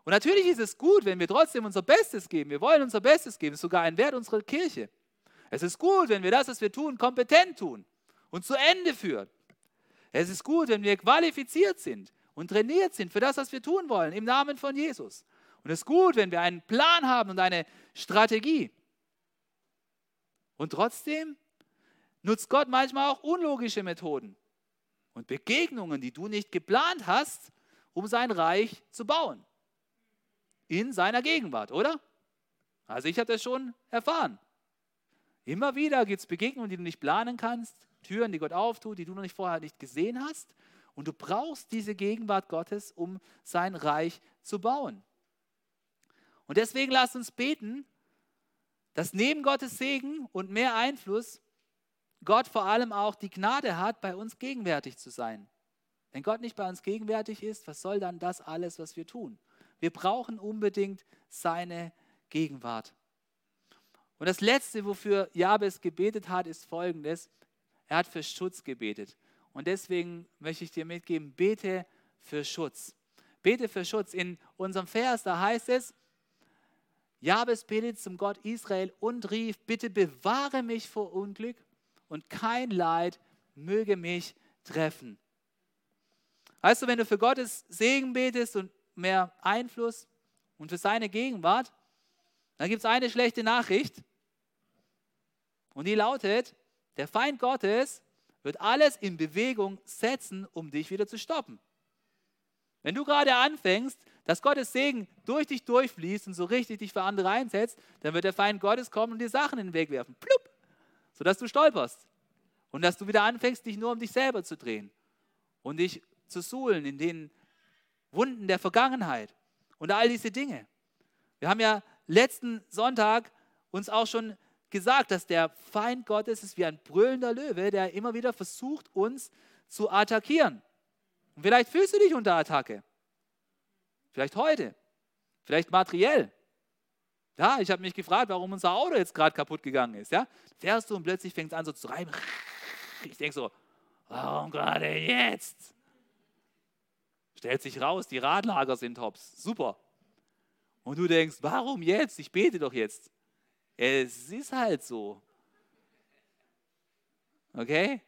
Und natürlich ist es gut, wenn wir trotzdem unser Bestes geben. Wir wollen unser Bestes geben, ist sogar ein Wert unserer Kirche. Es ist gut, wenn wir das, was wir tun, kompetent tun und zu Ende führen. Es ist gut, wenn wir qualifiziert sind und trainiert sind für das, was wir tun wollen, im Namen von Jesus. Und es ist gut, wenn wir einen Plan haben und eine Strategie. Und trotzdem nutzt Gott manchmal auch unlogische Methoden und Begegnungen, die du nicht geplant hast, um sein Reich zu bauen in seiner Gegenwart, oder? Also ich habe das schon erfahren. Immer wieder gibt es Begegnungen, die du nicht planen kannst, Türen, die Gott auftut, die du noch nicht vorher nicht gesehen hast. Und du brauchst diese Gegenwart Gottes, um sein Reich zu bauen. Und deswegen lasst uns beten, dass neben Gottes Segen und mehr Einfluss Gott vor allem auch die Gnade hat, bei uns gegenwärtig zu sein. Wenn Gott nicht bei uns gegenwärtig ist, was soll dann das alles, was wir tun? Wir brauchen unbedingt seine Gegenwart. Und das Letzte, wofür Jabes gebetet hat, ist folgendes. Er hat für Schutz gebetet. Und deswegen möchte ich dir mitgeben, bete für Schutz. Bete für Schutz. In unserem Vers, da heißt es, Jabes betet zum Gott Israel und rief, bitte bewahre mich vor Unglück und kein Leid möge mich treffen. Weißt du, wenn du für Gottes Segen betest und mehr Einfluss und für seine Gegenwart, dann gibt es eine schlechte Nachricht. Und die lautet, der Feind Gottes wird alles in Bewegung setzen, um dich wieder zu stoppen. Wenn du gerade anfängst, dass Gottes Segen durch dich durchfließt und so richtig dich für andere einsetzt, dann wird der Feind Gottes kommen und dir Sachen in den Weg werfen. Plupp, sodass du stolperst. Und dass du wieder anfängst, dich nur um dich selber zu drehen und dich zu suhlen in den Wunden der Vergangenheit und all diese Dinge. Wir haben ja letzten Sonntag uns auch schon gesagt, dass der Feind Gottes ist wie ein brüllender Löwe, der immer wieder versucht, uns zu attackieren. Und vielleicht fühlst du dich unter Attacke. Vielleicht heute. Vielleicht materiell. Ja, ich habe mich gefragt, warum unser Auto jetzt gerade kaputt gegangen ist. Ja? Fährst du und plötzlich fängt es an so zu reiben. Ich denke so, warum gerade jetzt? Stellt sich raus, die Radlager sind hops. Super. Und du denkst, warum jetzt? Ich bete doch jetzt. Es ist halt so. Okay?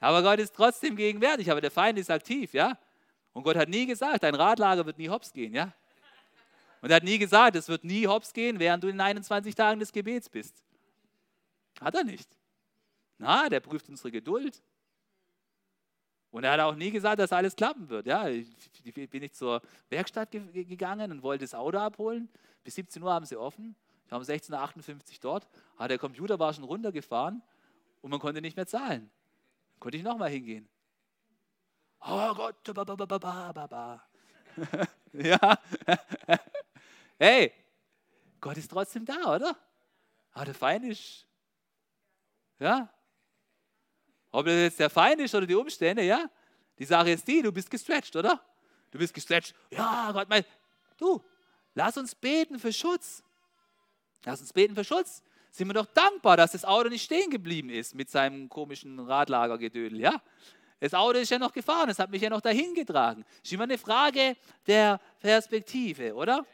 Aber Gott ist trotzdem gegenwärtig, aber der Feind ist aktiv, ja? Und Gott hat nie gesagt, dein Radlager wird nie hops gehen, ja? Und er hat nie gesagt, es wird nie hops gehen, während du in 21 Tagen des Gebets bist. Hat er nicht. Na, der prüft unsere Geduld. Und er hat auch nie gesagt, dass alles klappen wird. Ja, ich bin ich zur Werkstatt gegangen und wollte das Auto abholen. Bis 17 Uhr haben sie offen. Ich war um 16.58 Uhr dort. Aber der Computer war schon runtergefahren und man konnte nicht mehr zahlen. Dann konnte ich nochmal hingehen. Oh Gott, ba, ba, ba, ba, ba, ba. *laughs* ja. Hey, Gott ist trotzdem da, oder? Aber der Feind ist, ja. Ob das jetzt der Feind ist oder die Umstände, ja. Die Sache ist die, du bist gestretched, oder? Du bist gestretched. Ja, Gott, mein, du, lass uns beten für Schutz. Lass uns beten für Schutz. Sind wir doch dankbar, dass das Auto nicht stehen geblieben ist mit seinem komischen Radlagergedödel, ja? Das Auto ist ja noch gefahren, es hat mich ja noch dahin getragen. Ist immer eine Frage der Perspektive, oder?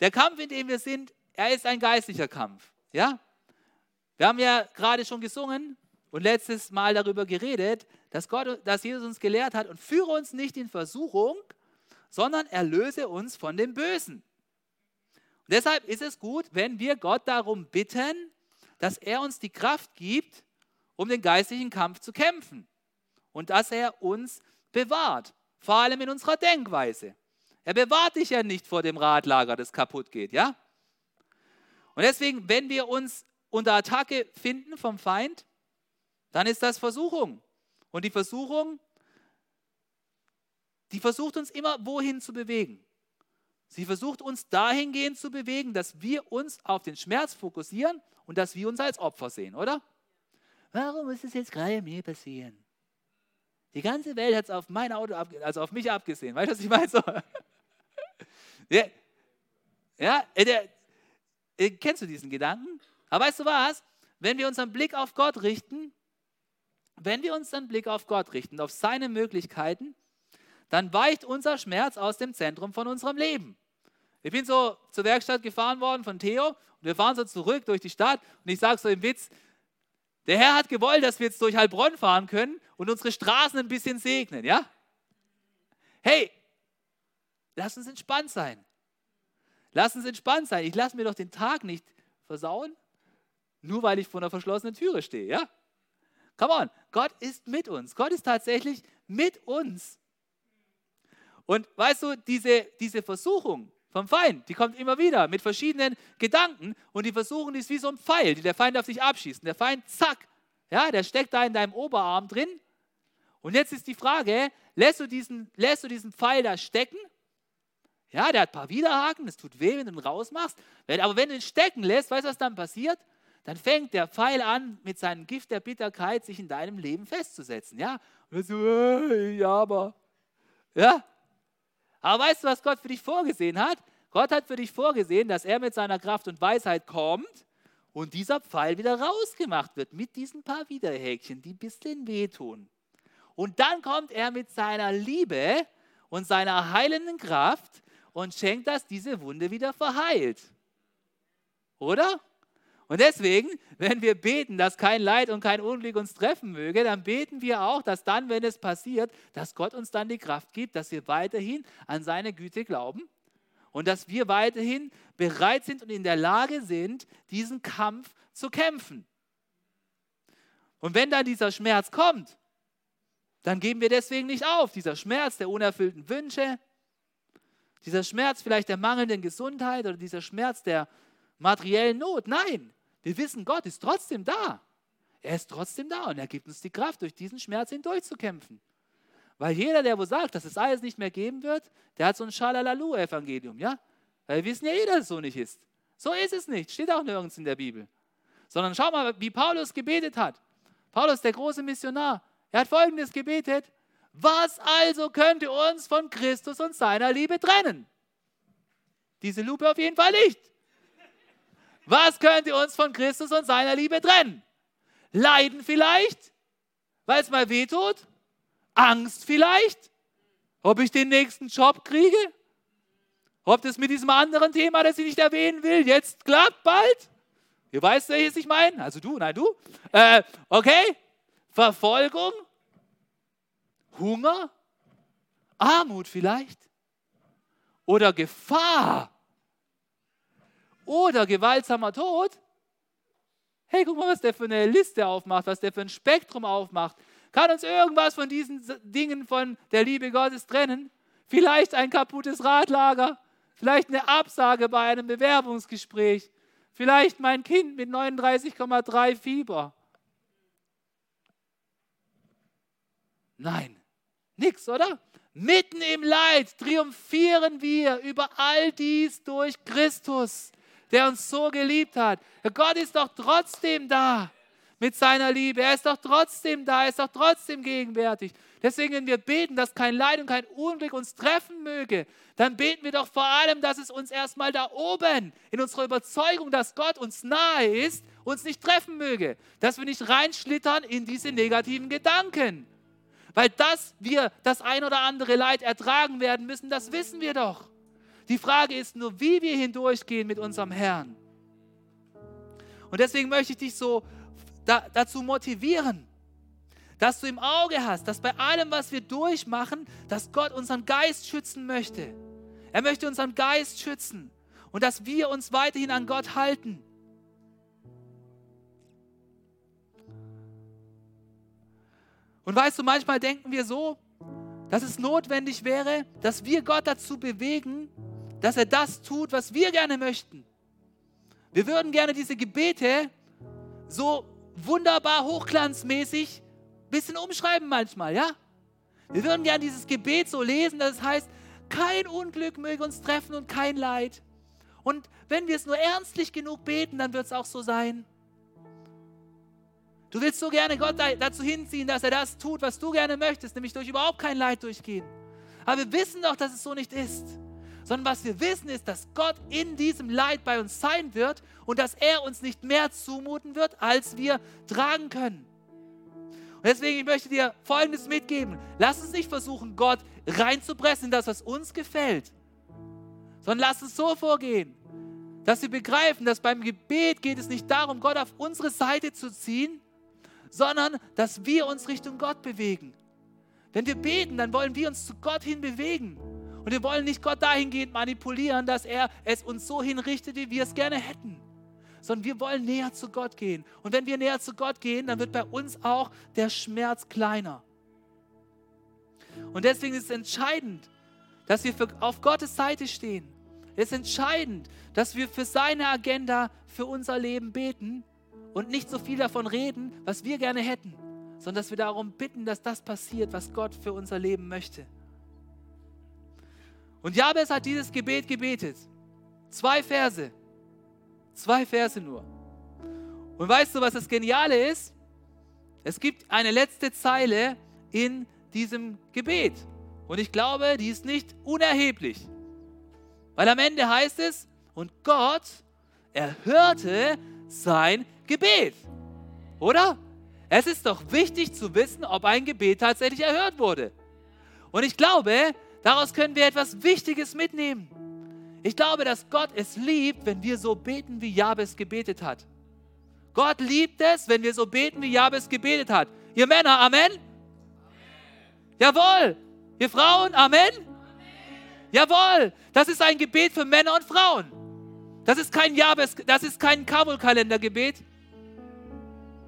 Der Kampf, in dem wir sind, er ist ein geistlicher Kampf. Ja? Wir haben ja gerade schon gesungen und letztes Mal darüber geredet, dass, Gott, dass Jesus uns gelehrt hat und führe uns nicht in Versuchung, sondern erlöse uns von dem Bösen. Und deshalb ist es gut, wenn wir Gott darum bitten, dass er uns die Kraft gibt, um den geistlichen Kampf zu kämpfen und dass er uns bewahrt, vor allem in unserer Denkweise. Er bewahrt dich ja nicht vor dem Radlager, das kaputt geht, ja? Und deswegen, wenn wir uns unter Attacke finden vom Feind, dann ist das Versuchung. Und die Versuchung, die versucht uns immer wohin zu bewegen. Sie versucht uns dahingehend zu bewegen, dass wir uns auf den Schmerz fokussieren und dass wir uns als Opfer sehen, oder? Warum muss es jetzt gerade mir passieren? Die ganze Welt hat es auf mein Auto, also auf mich abgesehen. Weißt du, was ich meine? So. Ja, ja der, äh, kennst du diesen Gedanken? Aber weißt du was? Wenn wir unseren Blick auf Gott richten, wenn wir unseren Blick auf Gott richten, auf seine Möglichkeiten, dann weicht unser Schmerz aus dem Zentrum von unserem Leben. Ich bin so zur Werkstatt gefahren worden von Theo und wir fahren so zurück durch die Stadt und ich sage so im Witz, der Herr hat gewollt, dass wir jetzt durch Heilbronn fahren können und unsere Straßen ein bisschen segnen, ja? Hey, lass uns entspannt sein. Lass uns entspannt sein. Ich lasse mir doch den Tag nicht versauen, nur weil ich vor einer verschlossenen Türe stehe, ja? Come on, Gott ist mit uns. Gott ist tatsächlich mit uns. Und weißt du, diese, diese Versuchung, vom Feind. Die kommt immer wieder mit verschiedenen Gedanken und die versuchen, die ist wie so ein Pfeil, die der Feind auf sich abschießt. Und der Feind, zack, ja, der steckt da in deinem Oberarm drin. Und jetzt ist die Frage, lässt du diesen, lässt du diesen Pfeil da stecken? Ja, der hat ein paar Widerhaken, das tut weh, wenn du ihn rausmachst. Aber wenn du ihn stecken lässt, weißt du, was dann passiert? Dann fängt der Pfeil an, mit seinem Gift der Bitterkeit sich in deinem Leben festzusetzen. Ja, und du, äh, ja, aber, ja, aber weißt du, was Gott für dich vorgesehen hat? Gott hat für dich vorgesehen, dass er mit seiner Kraft und Weisheit kommt und dieser Pfeil wieder rausgemacht wird mit diesen paar Widerhäkchen, die ein bisschen wehtun. Und dann kommt er mit seiner Liebe und seiner heilenden Kraft und schenkt, dass diese Wunde wieder verheilt. Oder? Und deswegen, wenn wir beten, dass kein Leid und kein Unglück uns treffen möge, dann beten wir auch, dass dann, wenn es passiert, dass Gott uns dann die Kraft gibt, dass wir weiterhin an seine Güte glauben und dass wir weiterhin bereit sind und in der Lage sind, diesen Kampf zu kämpfen. Und wenn dann dieser Schmerz kommt, dann geben wir deswegen nicht auf. Dieser Schmerz der unerfüllten Wünsche, dieser Schmerz vielleicht der mangelnden Gesundheit oder dieser Schmerz der materiellen Not. Nein, wir wissen, Gott ist trotzdem da. Er ist trotzdem da und er gibt uns die Kraft, durch diesen Schmerz hindurchzukämpfen. Weil jeder, der wo sagt, dass es alles nicht mehr geben wird, der hat so ein Schalalalu-Evangelium, ja? Weil wir wissen ja eh, dass es so nicht ist. So ist es nicht, steht auch nirgends in der Bibel. Sondern schau mal, wie Paulus gebetet hat. Paulus, der große Missionar, er hat folgendes gebetet: Was also könnte uns von Christus und seiner Liebe trennen? Diese Lupe auf jeden Fall nicht. Was könnte uns von Christus und seiner Liebe trennen? Leiden vielleicht, weil es mal wehtut? Angst vielleicht? Ob ich den nächsten Job kriege? Ob das mit diesem anderen Thema, das ich nicht erwähnen will, jetzt klappt bald? Ihr weißt, welches ich meine? Also du, nein, du. Äh, okay? Verfolgung? Hunger? Armut vielleicht? oder Gefahr oder gewaltsamer Tod. Hey, guck mal, was der für eine Liste aufmacht, was der für ein Spektrum aufmacht. Kann uns irgendwas von diesen Dingen von der Liebe Gottes trennen? Vielleicht ein kaputtes Radlager, vielleicht eine Absage bei einem Bewerbungsgespräch, vielleicht mein Kind mit 39,3 Fieber. Nein, nix, oder? Mitten im Leid triumphieren wir über all dies durch Christus, der uns so geliebt hat. Gott ist doch trotzdem da mit seiner Liebe. Er ist doch trotzdem da, er ist doch trotzdem gegenwärtig. Deswegen, wenn wir beten, dass kein Leid und kein Unglück uns treffen möge, dann beten wir doch vor allem, dass es uns erstmal da oben in unserer Überzeugung, dass Gott uns nahe ist, uns nicht treffen möge. Dass wir nicht reinschlittern in diese negativen Gedanken. Weil dass wir das ein oder andere Leid ertragen werden müssen, das wissen wir doch. Die Frage ist nur, wie wir hindurchgehen mit unserem Herrn. Und deswegen möchte ich dich so da, dazu motivieren, dass du im Auge hast, dass bei allem, was wir durchmachen, dass Gott unseren Geist schützen möchte. Er möchte unseren Geist schützen und dass wir uns weiterhin an Gott halten. Und weißt du, manchmal denken wir so, dass es notwendig wäre, dass wir Gott dazu bewegen, dass er das tut, was wir gerne möchten. Wir würden gerne diese Gebete so wunderbar hochglanzmäßig ein bisschen umschreiben manchmal, ja? Wir würden gerne dieses Gebet so lesen, dass es heißt, kein Unglück möge uns treffen und kein Leid. Und wenn wir es nur ernstlich genug beten, dann wird es auch so sein. Du willst so gerne Gott dazu hinziehen, dass er das tut, was du gerne möchtest, nämlich durch überhaupt kein Leid durchgehen. Aber wir wissen doch, dass es so nicht ist sondern was wir wissen ist, dass Gott in diesem Leid bei uns sein wird und dass er uns nicht mehr zumuten wird, als wir tragen können. Und deswegen ich möchte dir Folgendes mitgeben. Lass uns nicht versuchen, Gott reinzupressen in das, was uns gefällt, sondern lass uns so vorgehen, dass wir begreifen, dass beim Gebet geht es nicht darum, Gott auf unsere Seite zu ziehen, sondern dass wir uns Richtung Gott bewegen. Wenn wir beten, dann wollen wir uns zu Gott hin bewegen. Und wir wollen nicht Gott dahingehend manipulieren, dass er es uns so hinrichtet, wie wir es gerne hätten. Sondern wir wollen näher zu Gott gehen. Und wenn wir näher zu Gott gehen, dann wird bei uns auch der Schmerz kleiner. Und deswegen ist es entscheidend, dass wir für, auf Gottes Seite stehen. Es ist entscheidend, dass wir für seine Agenda, für unser Leben beten und nicht so viel davon reden, was wir gerne hätten, sondern dass wir darum bitten, dass das passiert, was Gott für unser Leben möchte. Und Jabez hat dieses Gebet gebetet. Zwei Verse. Zwei Verse nur. Und weißt du, was das Geniale ist? Es gibt eine letzte Zeile in diesem Gebet. Und ich glaube, die ist nicht unerheblich. Weil am Ende heißt es, und Gott erhörte sein Gebet. Oder? Es ist doch wichtig zu wissen, ob ein Gebet tatsächlich erhört wurde. Und ich glaube, Daraus können wir etwas Wichtiges mitnehmen. Ich glaube, dass Gott es liebt, wenn wir so beten, wie Jabes gebetet hat. Gott liebt es, wenn wir so beten, wie Jabes gebetet hat. Ihr Männer, Amen? Amen. Jawohl. Ihr Frauen, Amen? Amen? Jawohl. Das ist ein Gebet für Männer und Frauen. Das ist kein Jabes, das ist kein Kabul-Kalendergebet,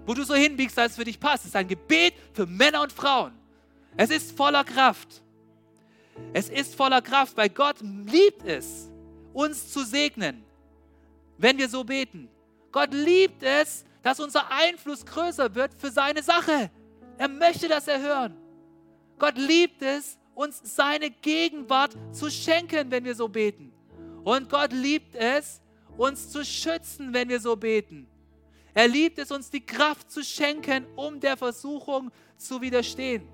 wo du so hinbiegst, als es für dich passt. Es ist ein Gebet für Männer und Frauen. Es ist voller Kraft. Es ist voller Kraft, weil Gott liebt es, uns zu segnen, wenn wir so beten. Gott liebt es, dass unser Einfluss größer wird für seine Sache. Er möchte das erhören. Gott liebt es, uns seine Gegenwart zu schenken, wenn wir so beten. Und Gott liebt es, uns zu schützen, wenn wir so beten. Er liebt es, uns die Kraft zu schenken, um der Versuchung zu widerstehen.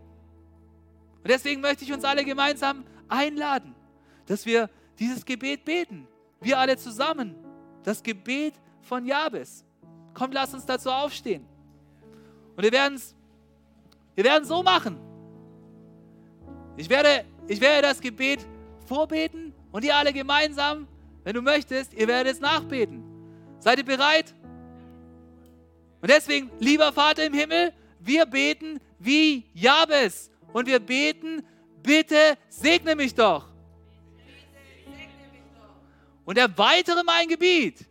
Und deswegen möchte ich uns alle gemeinsam einladen, dass wir dieses Gebet beten. Wir alle zusammen. Das Gebet von Jabes. Komm, lass uns dazu aufstehen. Und wir werden es wir werden so machen. Ich werde, ich werde das Gebet vorbeten und ihr alle gemeinsam, wenn du möchtest, ihr werdet es nachbeten. Seid ihr bereit? Und deswegen, lieber Vater im Himmel, wir beten wie Jabes und wir beten, bitte segne mich doch. und erweitere mein Gebiet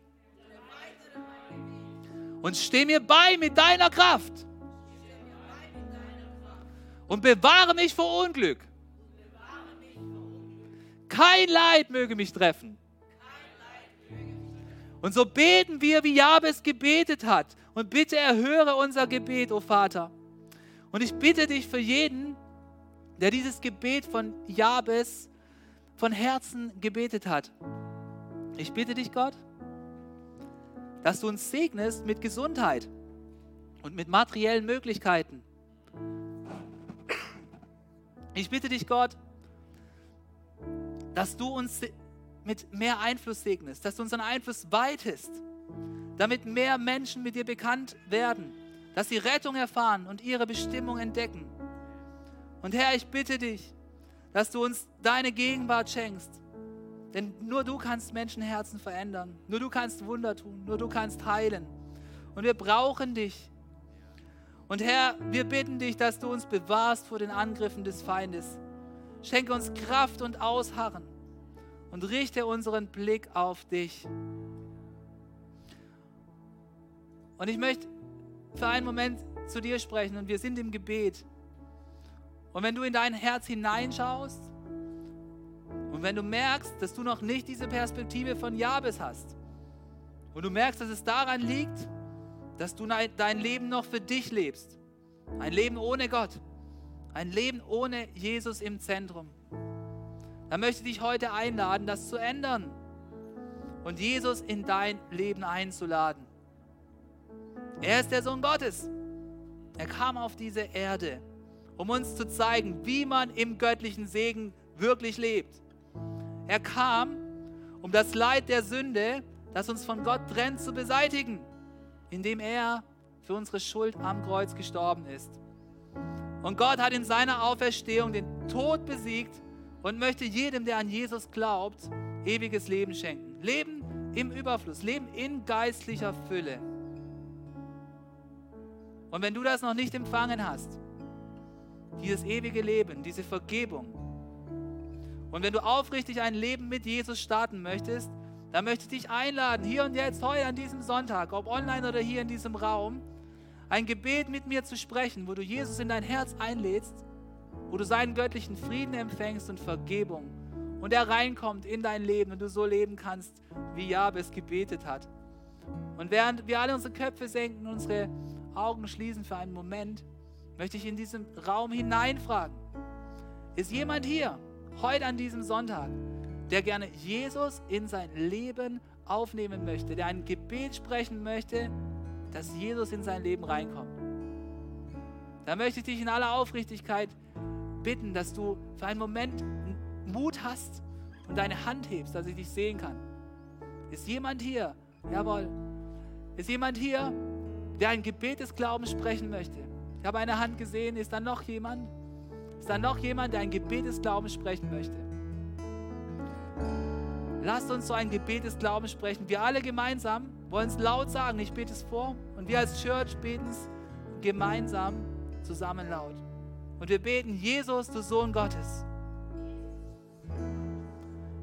und steh mir bei mit deiner Kraft und bewahre mich vor Unglück. Kein Leid möge mich treffen. Und so beten wir, wie Jabes gebetet hat. Und bitte erhöre unser Gebet, o oh Vater. Und ich bitte dich für jeden, der dieses Gebet von Jabes von Herzen gebetet hat. Ich bitte dich, Gott, dass du uns segnest mit Gesundheit und mit materiellen Möglichkeiten. Ich bitte dich, Gott, dass du uns mit mehr Einfluss segnest, dass du unseren Einfluss weitest, damit mehr Menschen mit dir bekannt werden, dass sie Rettung erfahren und ihre Bestimmung entdecken. Und Herr, ich bitte dich, dass du uns deine Gegenwart schenkst. Denn nur du kannst Menschenherzen verändern. Nur du kannst Wunder tun. Nur du kannst heilen. Und wir brauchen dich. Und Herr, wir bitten dich, dass du uns bewahrst vor den Angriffen des Feindes. Schenke uns Kraft und Ausharren und richte unseren Blick auf dich. Und ich möchte für einen Moment zu dir sprechen und wir sind im Gebet. Und wenn du in dein Herz hineinschaust und wenn du merkst, dass du noch nicht diese Perspektive von Jabes hast und du merkst, dass es daran liegt, dass du dein Leben noch für dich lebst, ein Leben ohne Gott, ein Leben ohne Jesus im Zentrum, dann möchte ich dich heute einladen, das zu ändern und Jesus in dein Leben einzuladen. Er ist der Sohn Gottes. Er kam auf diese Erde um uns zu zeigen, wie man im göttlichen Segen wirklich lebt. Er kam, um das Leid der Sünde, das uns von Gott trennt, zu beseitigen, indem er für unsere Schuld am Kreuz gestorben ist. Und Gott hat in seiner Auferstehung den Tod besiegt und möchte jedem, der an Jesus glaubt, ewiges Leben schenken. Leben im Überfluss, Leben in geistlicher Fülle. Und wenn du das noch nicht empfangen hast, dieses ewige Leben, diese Vergebung. Und wenn du aufrichtig ein Leben mit Jesus starten möchtest, dann möchte ich dich einladen, hier und jetzt, heute an diesem Sonntag, ob online oder hier in diesem Raum, ein Gebet mit mir zu sprechen, wo du Jesus in dein Herz einlädst, wo du seinen göttlichen Frieden empfängst und Vergebung und er reinkommt in dein Leben und du so leben kannst, wie Jabes gebetet hat. Und während wir alle unsere Köpfe senken, unsere Augen schließen für einen Moment, möchte ich in diesem Raum hineinfragen. Ist jemand hier, heute an diesem Sonntag, der gerne Jesus in sein Leben aufnehmen möchte, der ein Gebet sprechen möchte, dass Jesus in sein Leben reinkommt? Da möchte ich dich in aller Aufrichtigkeit bitten, dass du für einen Moment Mut hast und deine Hand hebst, dass ich dich sehen kann. Ist jemand hier? Jawohl. Ist jemand hier, der ein Gebet des Glaubens sprechen möchte? Ich habe eine Hand gesehen. Ist da noch jemand? Ist da noch jemand, der ein Gebet des Glaubens sprechen möchte? Lasst uns so ein Gebet des Glaubens sprechen. Wir alle gemeinsam wollen es laut sagen. Ich bete es vor und wir als Church beten es gemeinsam zusammen laut. Und wir beten, Jesus, du Sohn Gottes.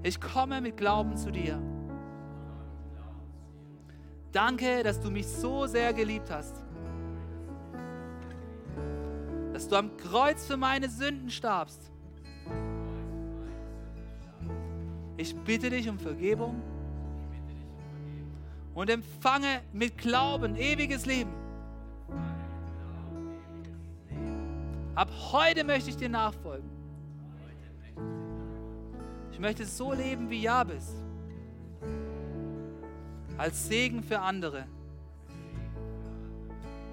Ich komme mit Glauben zu dir. Danke, dass du mich so sehr geliebt hast dass du am Kreuz für meine Sünden starbst. Ich bitte dich um Vergebung und empfange mit Glauben ewiges Leben. Ab heute möchte ich dir nachfolgen. Ich möchte so leben wie Jabes. Als Segen für andere.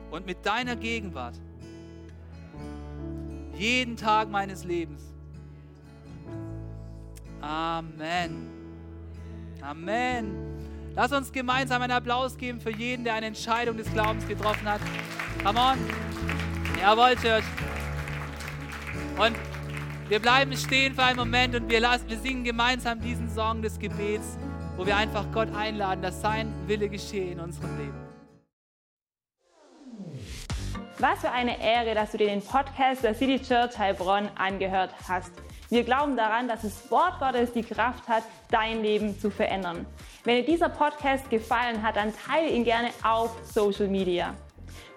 Und mit deiner Gegenwart jeden Tag meines Lebens. Amen. Amen. Lass uns gemeinsam einen Applaus geben für jeden, der eine Entscheidung des Glaubens getroffen hat. Come on. Jawohl, Church. Und wir bleiben stehen für einen Moment und wir, lassen, wir singen gemeinsam diesen Song des Gebets, wo wir einfach Gott einladen, dass sein Wille geschehe in unserem Leben. Was für eine Ehre, dass du dir den Podcast der City Church Heilbronn angehört hast. Wir glauben daran, dass das Wort Gottes die Kraft hat, dein Leben zu verändern. Wenn dir dieser Podcast gefallen hat, dann teile ihn gerne auf Social Media.